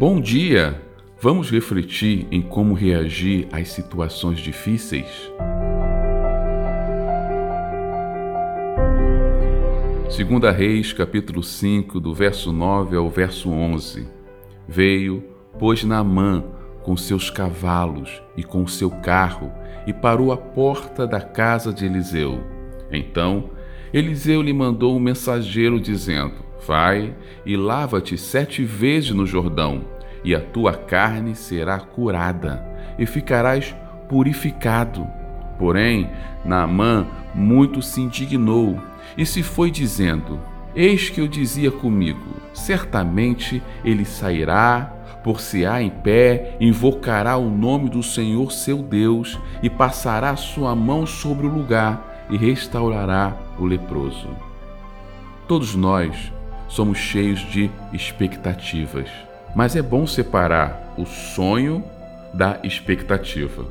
Bom dia! Vamos refletir em como reagir às situações difíceis? Segunda Reis, capítulo 5, do verso 9 ao verso 11. Veio, pois Naamã com seus cavalos e com seu carro e parou à porta da casa de Eliseu. Então, Eliseu lhe mandou um mensageiro dizendo: Vai e lava-te sete vezes no Jordão, e a tua carne será curada, e ficarás purificado. Porém, Naamã muito se indignou e se foi dizendo: Eis que eu dizia comigo: certamente ele sairá, por-se-á em pé, invocará o nome do Senhor seu Deus e passará sua mão sobre o lugar e restaurará o leproso. Todos nós somos cheios de expectativas. Mas é bom separar o sonho da expectativa.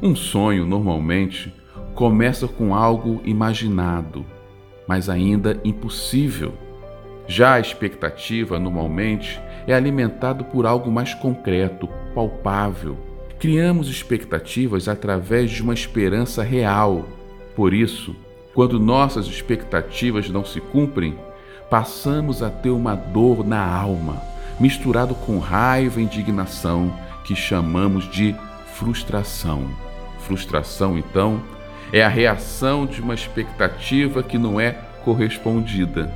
Um sonho, normalmente, começa com algo imaginado, mas ainda impossível. Já a expectativa, normalmente, é alimentada por algo mais concreto, palpável. Criamos expectativas através de uma esperança real. Por isso, quando nossas expectativas não se cumprem, passamos a ter uma dor na alma, misturado com raiva e indignação, que chamamos de frustração. Frustração, então, é a reação de uma expectativa que não é correspondida.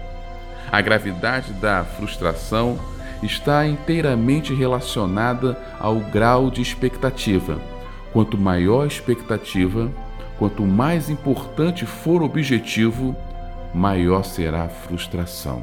A gravidade da frustração está inteiramente relacionada ao grau de expectativa. Quanto maior a expectativa, quanto mais importante for o objetivo, maior será a frustração.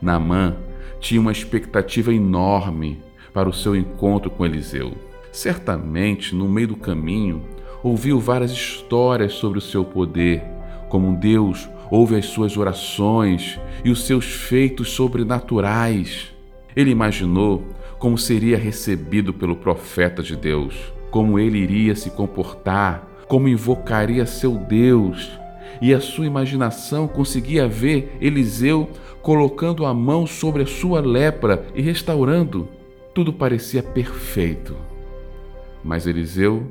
Naamã tinha uma expectativa enorme para o seu encontro com Eliseu. Certamente, no meio do caminho, ouviu várias histórias sobre o seu poder, como Deus ouve as suas orações e os seus feitos sobrenaturais. Ele imaginou como seria recebido pelo profeta de Deus, como ele iria se comportar, como invocaria seu Deus e a sua imaginação conseguia ver Eliseu colocando a mão sobre a sua lepra e restaurando. Tudo parecia perfeito. Mas Eliseu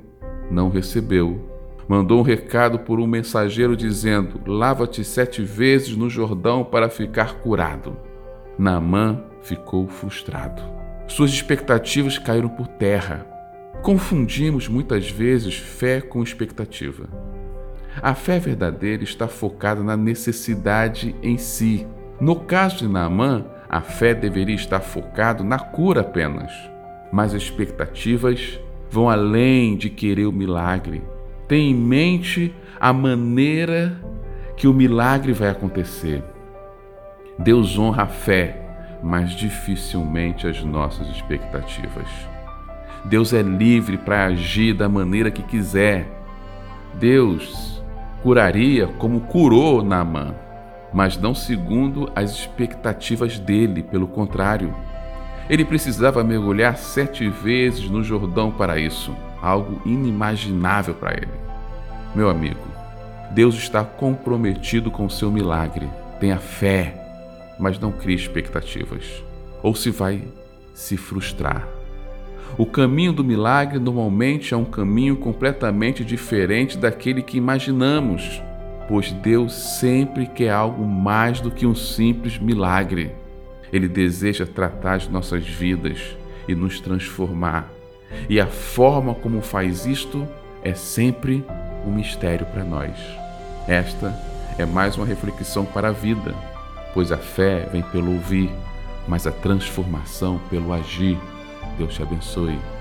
não recebeu. Mandou um recado por um mensageiro dizendo: Lava-te sete vezes no Jordão para ficar curado. Naamã ficou frustrado. Suas expectativas caíram por terra. Confundimos muitas vezes fé com expectativa. A fé verdadeira está focada na necessidade em si. No caso de Naamã, a fé deveria estar focada na cura apenas. Mas as expectativas vão além de querer o milagre. Tem em mente a maneira que o milagre vai acontecer. Deus honra a fé, mas dificilmente as nossas expectativas. Deus é livre para agir da maneira que quiser. Deus curaria como curou Naamã, mas não segundo as expectativas dele, pelo contrário. Ele precisava mergulhar sete vezes no Jordão para isso, algo inimaginável para ele. Meu amigo, Deus está comprometido com o seu milagre. Tenha fé, mas não crie expectativas. Ou se vai se frustrar. O caminho do milagre normalmente é um caminho completamente diferente daquele que imaginamos, pois Deus sempre quer algo mais do que um simples milagre. Ele deseja tratar as nossas vidas e nos transformar. E a forma como faz isto é sempre um mistério para nós. Esta é mais uma reflexão para a vida, pois a fé vem pelo ouvir, mas a transformação pelo agir. Deus te abençoe.